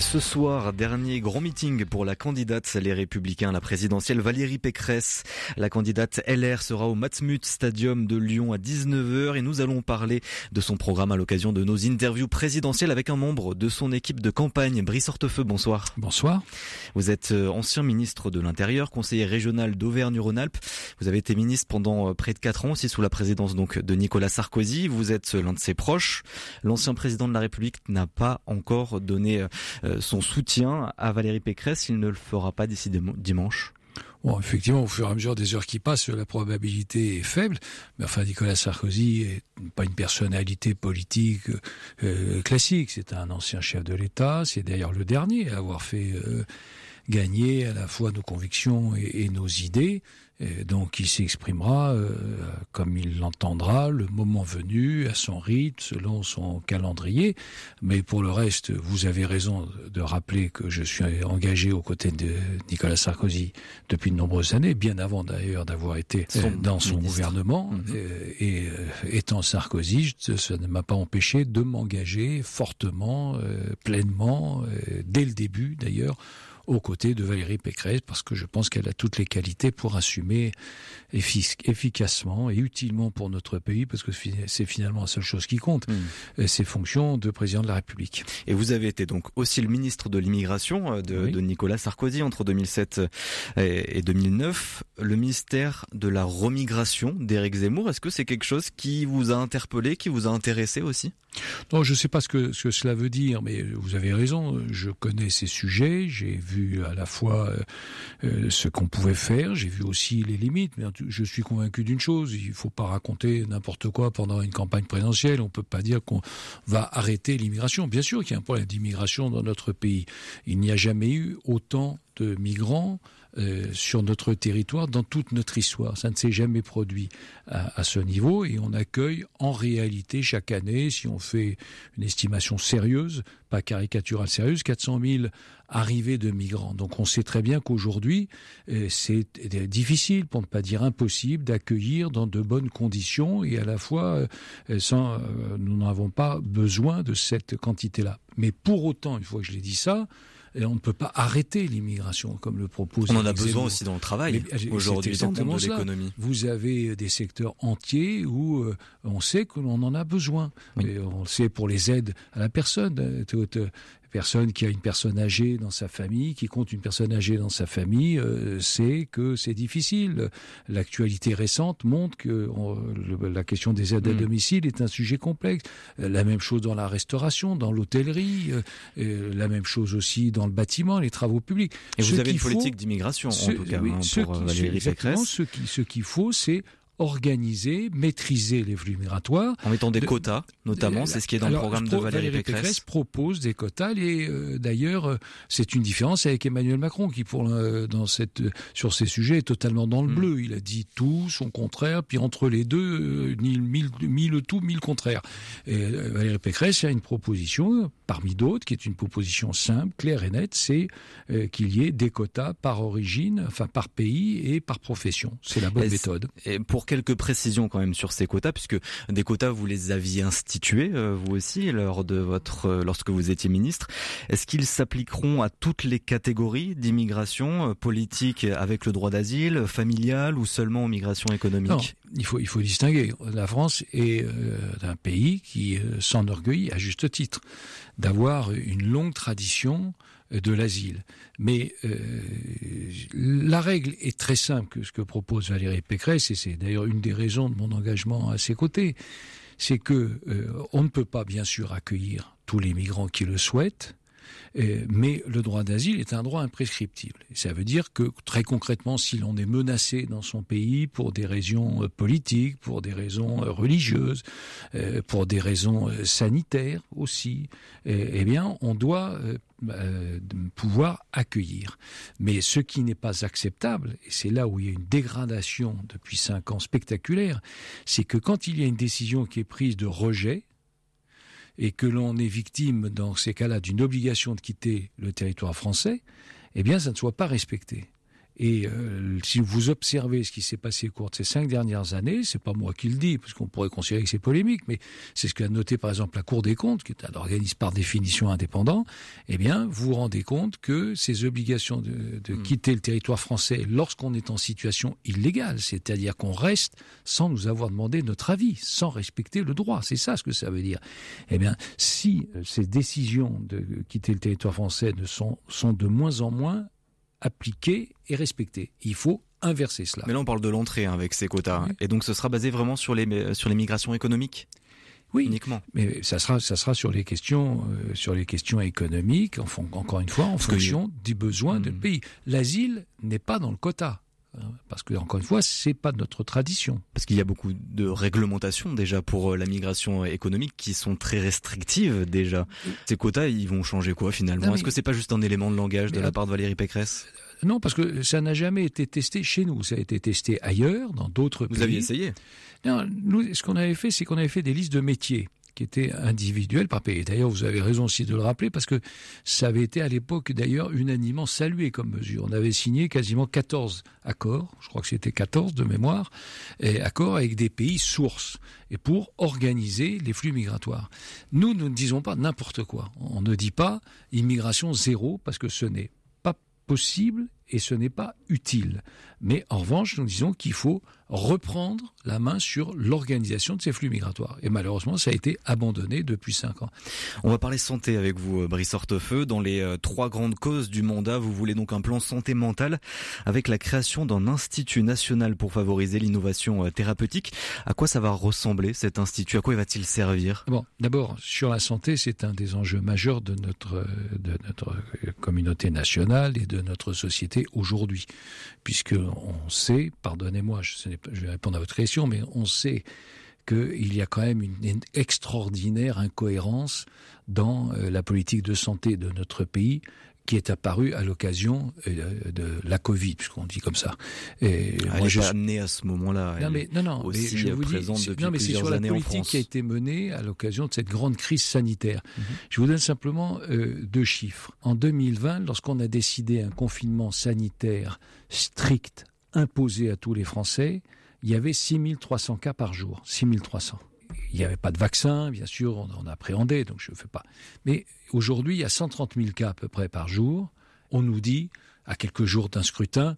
Ce soir, dernier grand meeting pour la candidate Les Républicains à la présidentielle Valérie Pécresse. La candidate LR sera au Matmut Stadium de Lyon à 19h et nous allons parler de son programme à l'occasion de nos interviews présidentielles avec un membre de son équipe de campagne, Brice Hortefeux. Bonsoir. Bonsoir. Vous êtes euh, ancien ministre de l'Intérieur, conseiller régional d'Auvergne-Rhône-Alpes. Vous avez été ministre pendant euh, près de 4 ans aussi sous la présidence donc de Nicolas Sarkozy. Vous êtes l'un de ses proches. L'ancien président de la République n'a pas encore donné euh, euh, son soutien à Valérie Pécresse. Il ne le fera pas d'ici dimanche. Effectivement, au fur et à mesure des heures qui passent, la probabilité est faible. Mais enfin, Nicolas Sarkozy est pas une personnalité politique euh, classique. C'est un ancien chef de l'État. C'est d'ailleurs le dernier à avoir fait euh, gagner à la fois nos convictions et nos idées donc il s'exprimera euh, comme il l'entendra le moment venu, à son rythme, selon son calendrier. Mais pour le reste, vous avez raison de rappeler que je suis engagé aux côtés de Nicolas Sarkozy depuis de nombreuses années, bien avant d'ailleurs d'avoir été euh, dans son gouvernement. Mhm. Euh, et étant Sarkozy, ça ne m'a pas empêché de m'engager fortement, pleinement, dès le début d'ailleurs, aux côtés de Valérie Pécresse parce que je pense qu'elle a toutes les qualités pour assumer efficacement et utilement pour notre pays parce que c'est finalement la seule chose qui compte, mmh. Euh, ses fonctions de président de la République. Et vous avez été donc aussi le ministre de l'immigration euh, de, de, Nicolas Sarkozy entre 2007 et 2009, le ministère de la remigration d'Éric Zemmour. Est-ce que c'est quelque chose qui vous a interpellé, qui vous a intéressé aussi? Non, je ne sais pas ce que, ce que cela veut dire, mais vous avez raison. Je connais ces sujets, j'ai vu vu à la fois euh, euh, ce qu'on pouvait faire, j'ai vu aussi les limites, mais je suis convaincu d'une chose, il ne faut pas raconter n'importe quoi pendant une campagne présidentielle, on ne peut pas dire qu'on va arrêter l'immigration. Bien sûr qu'il y a un problème d'immigration dans notre pays. Il n'y a jamais eu autant de migrants euh, sur notre territoire dans toute notre histoire. Ça ne s'est jamais produit à, à, ce niveau et on accueille en réalité chaque année, si on fait une estimation sérieuse, pas caricaturale sérieuse, 400 000 arrivées de migrants. Donc on sait très bien qu'aujourd'hui, euh, c'est difficile, pour ne pas dire impossible, d'accueillir dans de bonnes conditions et à la fois, euh, sans, nous n'avons pas besoin de cette quantité-là. Mais pour autant, une fois que je l'ai dit ça, et on ne peut pas arrêter l'immigration comme le propose. On en a besoin aussi dans le travail aujourd'hui, dans le monde de l'économie. Vous avez des secteurs entiers où euh, on sait que l'on en a besoin. Et on le sait pour les aides à la personne. Euh, euh, personne qui a une personne âgée dans sa famille, qui compte une personne âgée dans sa famille, euh, sait que c'est difficile. L'actualité récente montre que la question des aides à mm. domicile est un sujet complexe. Euh, la même chose dans la restauration, dans l'hôtellerie, euh, la même chose aussi dans le bâtiment, les travaux publics. Et vous avez une politique d'immigration, en tout cas, hein, pour Valérie Pécresse. Ce qu'il faut, c'est organiser, maîtriser les flux migratoires. En mettant des quotas, notamment, c'est ce qui est dans le programme de Valérie, Valérie Pécresse. propose des quotas. Et euh, d'ailleurs, euh, c'est une différence avec Emmanuel Macron, qui pour euh, dans cette sur ces sujets est totalement dans le hmm. bleu. Il a dit tout, son contraire, puis entre les deux, ni mille, mille tout, mille contraires. Et Valérie Pécresse a une proposition parmi d'autres, qui est une proposition simple, claire et nette, c'est qu'il y ait des quotas par origine, enfin par pays et par profession. C'est la bonne méthode. Et pour quelques précisions quand même sur ces quotas, puisque des quotas vous les aviez institués euh, vous aussi lors de votre euh, lorsque vous étiez ministre. Est-ce qu'ils s'appliqueront à toutes les catégories d'immigration euh, politique avec le droit d'asile, familial ou seulement aux migrations économiques? Il faut il faut distinguer. La France est un pays qui s'enorgueillit à juste titre d'avoir une longue tradition de l'asile. Mais euh, la règle est très simple que ce que propose Valérie Pécresse, et c'est d'ailleurs une des raisons de mon engagement à ses côtés, c'est que euh, on ne peut pas bien sûr accueillir tous les migrants qui le souhaitent, euh, mais le droit d'asile est un droit imprescriptible. ça veut dire que très concrètement, si l'on est menacé dans son pays pour des raisons euh, politiques, pour des raisons euh, religieuses, pour des raisons sanitaires aussi, eh bien, on doit pouvoir accueillir. Mais ce qui n'est pas acceptable, et c'est là où il y a une dégradation depuis cinq ans spectaculaire, c'est que quand il y a une décision qui est prise de rejet, et que l'on est victime, dans ces cas-là, d'une obligation de quitter le territoire français, eh bien, ça ne soit pas respecté. Et euh, si vous observez ce qui s'est passé au cours de ces cinq dernières années, c'est pas moi qui le dis, parce qu'on pourrait considérer que c'est polémique, mais c'est ce qu'a noté par exemple la Cour des comptes, qui est un organisme par définition indépendant. Eh bien, vous vous rendez compte que ces obligations de, de hmm. quitter le territoire français lorsqu'on est en situation illégale, c'est-à-dire qu'on reste sans nous avoir demandé notre avis, sans respecter le droit, c'est ça ce que ça veut dire. Eh bien, si euh, ces décisions de quitter le territoire français ne sont, sont de moins en moins appliqué et respecté. Il faut inverser cela. Mais là, on parle de l'entrée hein, avec ces quotas. Et donc, ce sera basé vraiment sur les, sur les migrations économiques? Oui, uniquement. Mais ça sera, ça sera sur les questions, euh, sur les questions économiques, en encore une fois, en fonction des besoins du hmm. pays. L'asile n'est pas dans le quota. Hein, parce que encore une fois, c'est pas notre tradition. Parce qu'il y a beaucoup de réglementations déjà pour euh, la migration économique qui sont très restrictives déjà. Ces quotas, ils vont changer quoi finalement? Est-ce que c'est pas juste un élément de langage de la part de Valérie Pécresse? Non, parce que ça n'a jamais été testé chez nous. Ça a été testé ailleurs, dans d'autres pays. Vous aviez essayé? Non, nous, ce qu'on avait fait, c'est qu'on avait fait des listes de métiers qui était individuel par pays. D'ailleurs, vous avez raison aussi de le rappeler parce que ça avait été à l'époque d'ailleurs unanimement salué comme mesure. On avait signé quasiment 14 accords, je crois que c'était 14 de mémoire, accords avec des pays sources et pour organiser les flux migratoires. Nous, nous ne disons pas n'importe quoi. On ne dit pas immigration zéro parce que ce n'est pas possible et ce n'est pas utile. Mais en revanche, nous disons qu'il faut reprendre la main sur l'organisation de ces flux migratoires. Et malheureusement, ça a été abandonné depuis cinq ans. On va parler santé avec vous, euh, Brice Hortefeux. Dans les euh, trois grandes causes du mandat, vous voulez donc un plan santé mentale avec la création d'un institut national pour favoriser l'innovation euh, thérapeutique. À quoi ça va ressembler cet institut? À quoi va-t-il servir? Bon, d'abord, sur la santé, c'est un des enjeux majeurs de notre, de notre communauté nationale et de notre société aujourd'hui. Puisque on sait, pardonnez-moi, je, je vais répondre à votre question, mais on sait qu'il y a quand même une, extraordinaire incohérence dans euh, la politique de santé de notre pays qui est apparue à l'occasion euh, de la Covid, puisqu'on dit comme ça. Et elle moi, je pas amenée à ce moment-là. Non, mais non, non. Aussi je vous dis, non, mais c'est sur la politique qui a été menée à l'occasion de cette grande crise sanitaire. Mhm. Je vous donne simplement euh, deux chiffres. En 2020, lorsqu'on a décidé un confinement sanitaire strict imposé à tous les Français, il y avait 6300 cas par jour. 6300. il n'y avait pas de vaccin, bien sûr, on, on appréhendait, donc je ne fais pas. Mais aujourd'hui, il y a 130 000 cas à peu près par jour. On nous dit, à quelques jours d'un scrutin,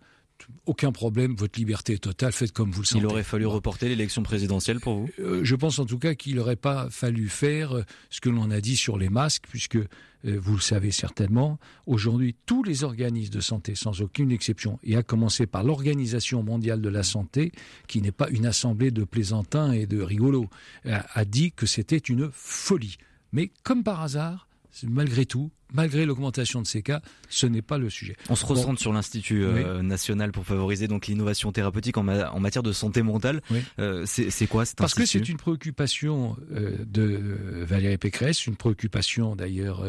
aucun problème, votre liberté est totale, faites comme vous le sentez. Il aurait fallu reporter l'élection présidentielle pour vous? Euh, Je pense en tout cas qu'il n'aurait pas fallu faire euh, ce que l'on a dit sur les masques, puisque vous le savez certainement, aujourd'hui tous les organismes de santé, sans aucune exception, et à commencer par l'Organisation mondiale de la santé, qui n'est pas une assemblée de plaisantins et de rigolos, a dit que c'était une folie. Mais comme par hasard, malgré tout, malgré l'augmentation de ces cas, ce n'est pas le sujet. On se recentre sur l'Institut euh, national pour favoriser donc l'innovation thérapeutique en, matière de santé mentale. Euh, c'est quoi cet Parce que c'est une préoccupation euh, de Valérie Pécresse, une préoccupation d'ailleurs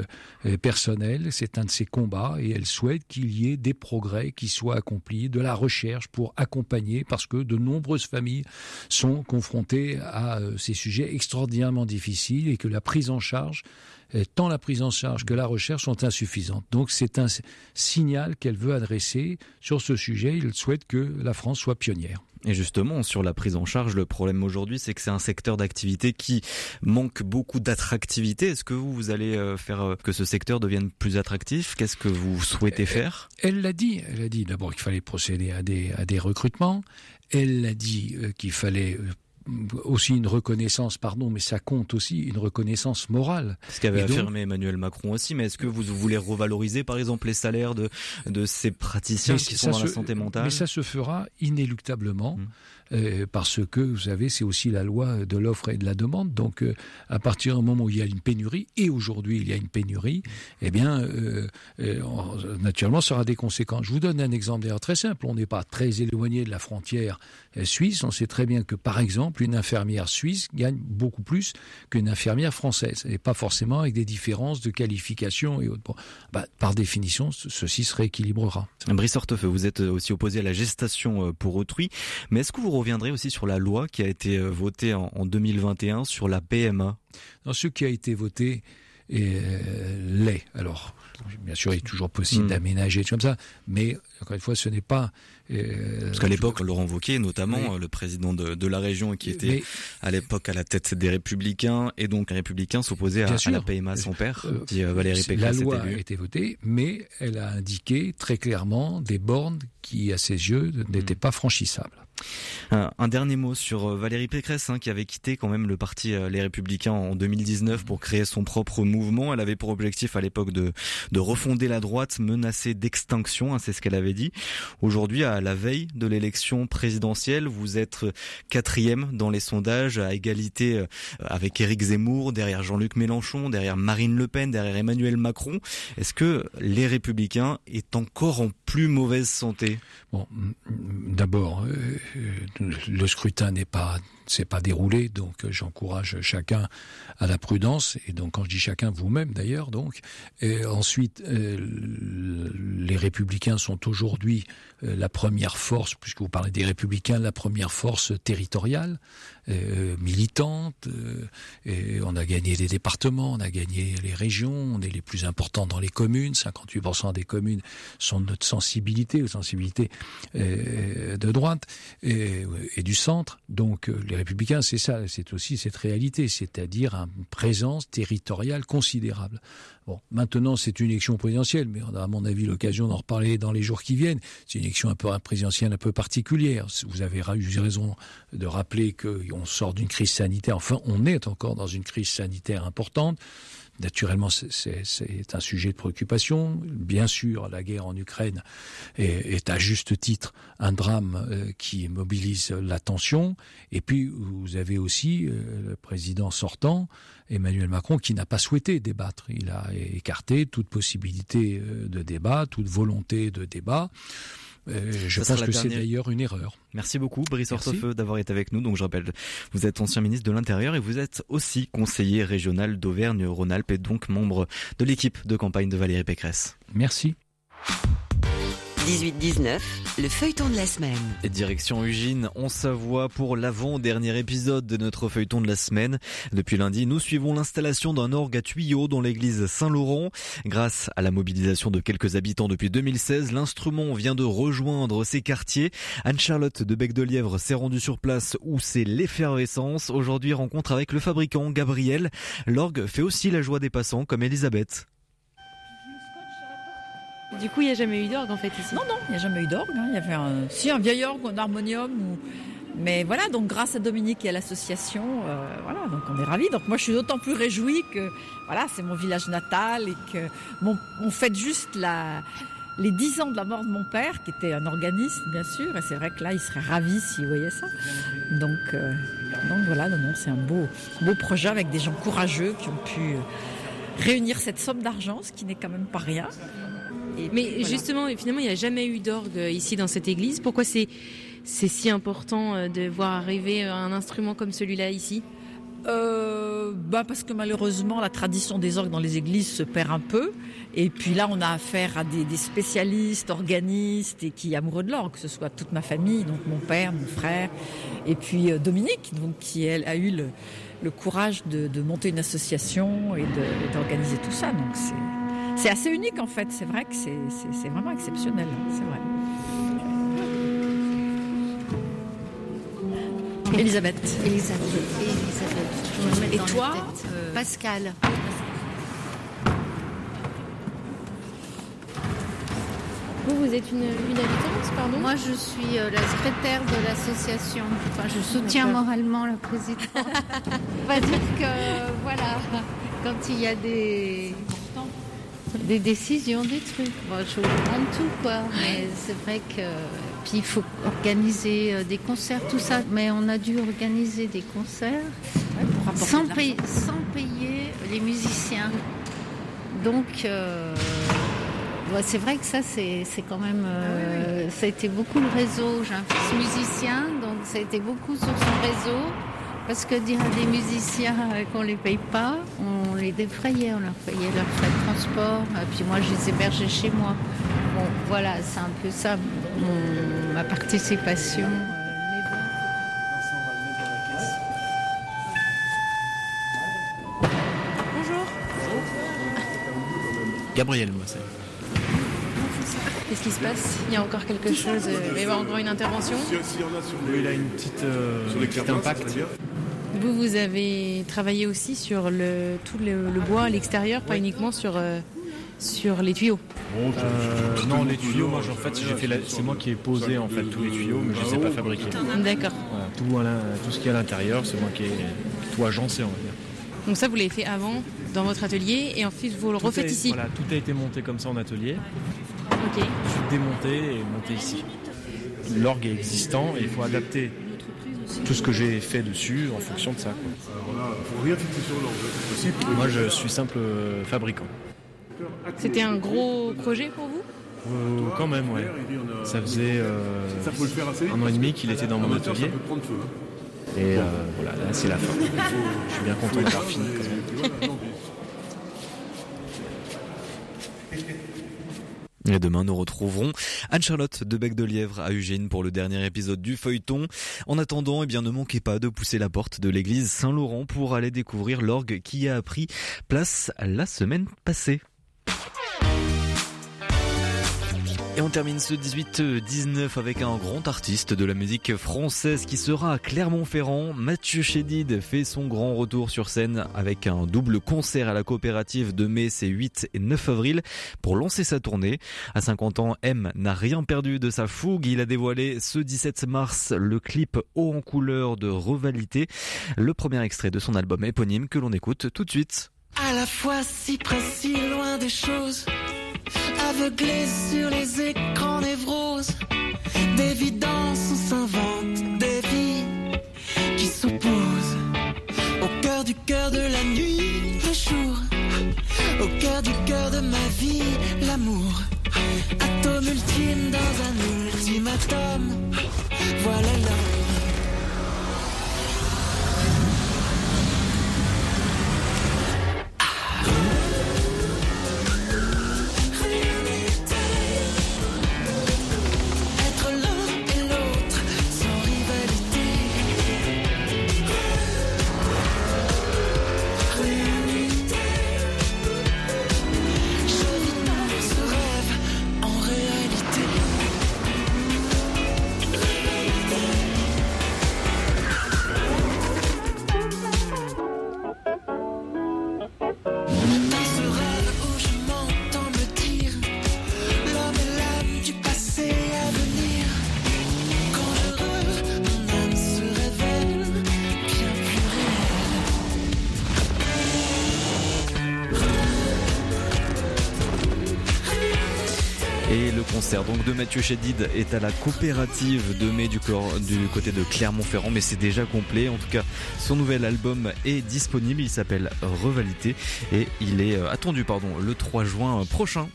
personnelle. C'est un de ses combats et elle souhaite qu'il y ait des progrès qui soient accomplis, de la recherche pour accompagner, parce que de nombreuses familles sont confrontées à ces sujets extraordinairement difficiles et que la prise en charge tant la prise en charge que la recherche sont insuffisantes. Donc c'est un signal qu'elle veut adresser sur ce sujet. Il souhaite que la France soit pionnière. Et justement, sur la prise en charge, le problème aujourd'hui, c'est que c'est un secteur d'activité qui manque beaucoup d'attractivité. Est-ce que vous, vous allez euh, faire euh, que ce secteur devienne plus attractif? Qu'est-ce que vous souhaitez faire? Elle l'a dit. Elle a dit d'abord qu'il fallait procéder à des, à des recrutements. Elle l'a dit euh, qu'il fallait aussi une reconnaissance, pardon, mais ça compte aussi une reconnaissance morale. Ce qu'avait affirmé Emmanuel Macron aussi, mais est-ce que vous voulez revaloriser par exemple les salaires de, de ces praticiens qui sont dans la santé mentale Mais ça se fera inéluctablement. Mmh. Euh, parce que, vous savez, c'est aussi la loi de l'offre et de la demande. Donc, euh, à partir du moment où il y a une pénurie, et aujourd'hui il y a une pénurie, eh bien, euh, naturellement, ça aura des conséquences. Je vous donne un exemple d'ailleurs très simple. On n'est pas très éloigné de la frontière suisse. On sait très bien que, par exemple, une infirmière suisse gagne beaucoup plus qu'une infirmière française, et pas forcément avec des différences de qualification et autres. Bah, par définition, ceci se rééquilibrera. Brice Hortefeux, vous êtes aussi opposé à la gestation pour autrui, mais est-ce que vous reviendrez aussi sur la loi qui a été euh, votée en 2021 sur la PMA. Dans ce qui a été voté, euh, l'est. Alors, bien sûr, il est toujours possible hmm. d'aménager comme ça, mais encore une fois, ce n'est pas. Euh, Parce qu'à l'époque, Laurent Wauquiez, notamment le président de, la région, qui était à l'époque à la tête des Républicains, et donc un républicain s'opposait à, à, la PMA, son père, dit Valérie Pécresse. La loi a été votée, mais elle a indiqué très clairement des bornes qui, à ses yeux, n'étaient hmm. pas franchissables. Un, dernier mot sur euh, Valérie Pécresse, hein, qui avait quitté quand même le parti euh, Les Républicains en 2019 pour créer son propre mouvement. Elle avait pour objectif à l'époque de, de refonder la droite menacée d'extinction, hein, c'est ce qu'elle avait dit. Aujourd'hui, à la veille de l'élection présidentielle, vous êtes quatrième dans les sondages, à égalité euh, avec Éric Zemmour, derrière Jean-Luc Mélenchon, derrière Marine Le Pen, derrière Emmanuel Macron. Est-ce que Les Républicains est encore en plus mauvaise santé? Bon, d'abord, le scrutin n'est pas c'est pas déroulé, donc j'encourage chacun à la prudence et donc quand je dis chacun, vous-même d'ailleurs, donc et ensuite euh, les républicains sont aujourd'hui euh, la première force, puisque vous parlez des républicains, la première force territoriale, euh, militante. et on a gagné des départements, on a gagné les régions, on est les plus importants dans les communes. 58% des communes sont de notre sensibilité, ou sensibilité de droite et, et, du centre. Donc les républicains, c'est ça, c'est aussi cette réalité, c'est-à-dire une présence territoriale considérable. Bon, maintenant, c'est une élection présidentielle, mais on a, à mon avis, l'occasion d'en reparler dans les jours qui viennent. C'est une élection un peu présidentielle un peu particulière. Vous avez eu raison de rappeler qu'on sort d'une crise sanitaire. Enfin, on est encore dans une crise sanitaire importante. Naturellement, c'est un sujet de préoccupation. Bien sûr, la guerre en Ukraine est, à juste titre un drame euh, qui mobilise l'attention. Et puis, vous avez aussi euh, le président sortant, Emmanuel Macron, qui n'a pas souhaité débattre. Il a écarté toute possibilité euh, de débat, toute volonté de débat. Euh, je pense que c'est d'ailleurs une erreur. Merci beaucoup, Brice Hortefeux, d'avoir été avec nous. Donc, je rappelle, vous êtes ancien ministre de l'Intérieur et vous êtes aussi conseiller régional d'Auvergne-Rhône-Alpes et donc membre de l'équipe de campagne de Valérie Pécresse. Merci. 18-19, le feuilleton de la semaine. Direction Ugine, en Savoie pour l'avant-dernier épisode de notre feuilleton de la semaine. Depuis lundi, nous suivons l'installation d'un orgue à tuyaux dans l'église Saint-Laurent. Grâce à la mobilisation de quelques habitants depuis 2016, l'instrument vient de rejoindre ces quartiers. Anne-Charlotte de Bec de Lièvre s'est rendue sur place où c'est l'effervescence. Aujourd'hui, rencontre avec le fabricant Gabriel. L'orgue fait aussi la joie des passants comme Elisabeth. Du coup, il n'y a jamais eu d'orgue en fait ici Non, non, il n'y a jamais eu d'orgue. hein. Il y avait un, si, un vieil orgue, un harmonium. Mais voilà, donc grâce à Dominique et à l'association, euh, voilà, donc on est ravis. Donc moi, je suis d'autant plus réjouie que voilà, c'est mon village natal et que on fête juste les 10 ans de la mort de mon père, qui était un organiste, bien sûr. Et c'est vrai que là, il serait ravi s'il voyait ça. Donc, euh, donc voilà, non, non, c'est un beau, beau projet avec des gens courageux qui ont pu euh, réunir cette somme d'argent, ce qui n'est quand même pas rien. Et Mais voilà. justement, finalement, il n'y a jamais eu d'orgue euh, ici dans cette église. Pourquoi c'est c'est si important euh, de voir arriver euh, un instrument comme celui-là ici? Euh, bah parce que malheureusement la tradition des orgues dans les églises se perd un peu et puis là on a affaire à des, des spécialistes, organistes et qui amoureux de l'orgue, que ce soit toute ma famille, donc mon père, mon frère et puis Dominique, donc qui elle a eu le, le courage de, de monter une association et d'organiser tout ça. Donc c'est c'est assez unique en fait. C'est vrai que c'est c'est- c'est vraiment exceptionnel. C'est vrai. Elisabeth. Elisabeth. Elisabeth. Et toi, euh, Pascal. Vous, vous êtes une, une habitante, pardon? Moi, je suis euh, la secrétaire de l'association. Enfin, je soutiens D'accord. moralement la présidente. On [laughs] va dire [laughs] que, voilà, quand il y a des, des décisions, des trucs, je vous demande tout, quoi. Mais c'est vrai que. Puis il faut organiser euh, des concerts, tout ça. Mais on a dû organiser des concerts sans, payer, sans payer les musiciens. Donc, euh, c'est vrai que ça, c'est quand même. euh, Ça a été beaucoup le réseau. J'ai un fils musicien, donc ça a été beaucoup sur son réseau. Parce que dire à des musiciens euh, qu'on les paye pas, on les défrayait, on leur payait leurs frais de transport. Et puis moi, je les hébergeais chez moi. Bon, voilà, c'est un peu ça, mon- ma participation. Bonjour. Gabriel, moi c'est. Qu'est-ce qui se passe? Il y a encore quelque chose euh, Il va y avoir encore une intervention Il a une petite, euh, un petit impact. Vous, vous avez travaillé aussi sur le, tout le, le bois à l'extérieur, pas uniquement sur, euh, sur les tuyaux. Euh, non, les tuyaux, moi, en fait, j'ai fait la- c'est moi qui ai posé en fait tous les tuyaux, mais je ne les ai pas fabriqués. D'accord. Voilà, tout, ce qui est à l'intérieur, c'est moi qui ai tout agencé, on va dire. Donc ça, vous l'avez fait avant dans votre atelier et ensuite vous le Tout refaites a- ici. Voilà, tout a été monté comme ça en atelier. Ok. Ensuite démonté et monté ici. L'orgue est existant et il faut adapter tout ce que j'ai fait dessus en fonction de ça. quoi. Moi, je suis simple euh, fabricant. C'était un gros projet pour vous? Euh, quand même, ouais. Ça faisait euh, un an et demi qu'il était dans mon atelier. Et euh, voilà, là c'est la fin. Je suis bien content d'avoir fini quand même. Et demain, nous retrouverons Anne-Charlotte de Bec de Lièvre à Eugène pour le dernier épisode du feuilleton. En attendant, eh bien, ne manquez pas de pousser la porte de l'église Saint-Laurent pour aller découvrir l'orgue qui a pris place la semaine passée. Et on termine ce 18-19 avec un grand artiste de la musique française qui sera Clermont-Ferrand. Mathieu Chédid fait son grand retour sur scène avec un double concert à la coopérative de mai, c'est 8 et 9 avril, pour lancer sa tournée. À 50 ans, M n'a rien perdu de sa fougue. Il a dévoilé ce 17 mars le clip haut en couleur de Revalité, le premier extrait de son album éponyme que l'on écoute tout de suite. À la fois si près, si loin des choses, aveuglé sur les écrans névroses, d'évidence on s'invente des vies qui s'opposent. Au cœur du cœur de la nuit, le jour, au cœur du cœur de ma vie, l'amour. Atome ultime dans un ultimatum, voilà l'homme. De Mathieu Chédid est à la coopérative de mai du, du côté de Clermont-Ferrand, mais c'est déjà complet. En tout cas, son nouvel album est disponible. Il s'appelle Revalité et il est euh, attendu pardon le 3 juin prochain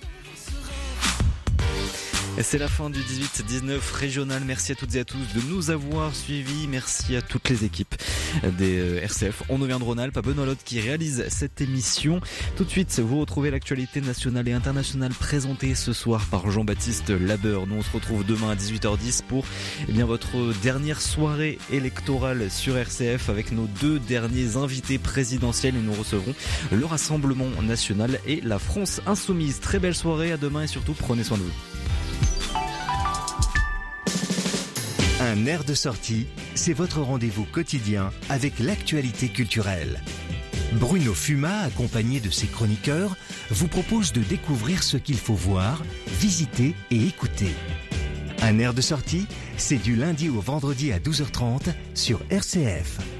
c'est la fin du 18-19 régional. Merci à toutes et à tous de nous avoir suivis. Merci à toutes les équipes des euh, RCF. On vient de Rhône-Alpes, Benoît Lotte qui réalise cette émission. Tout de suite, vous retrouvez l'actualité nationale et internationale présentée ce soir par Jean-Baptiste Labeur. Nous, on se retrouve demain à 18h10 pour eh bien, votre dernière soirée électorale sur RCF avec nos deux derniers invités présidentiels et nous recevrons le Rassemblement national et la France insoumise. Très belle soirée, à demain et surtout prenez soin de vous. Un air de sortie, c'est votre rendez-vous quotidien avec l'actualité culturelle. Bruno Fuma, accompagné de ses chroniqueurs, vous propose de découvrir ce qu'il faut voir, visiter et écouter. Un air de sortie, c'est du lundi au vendredi à 12h30 sur RCF.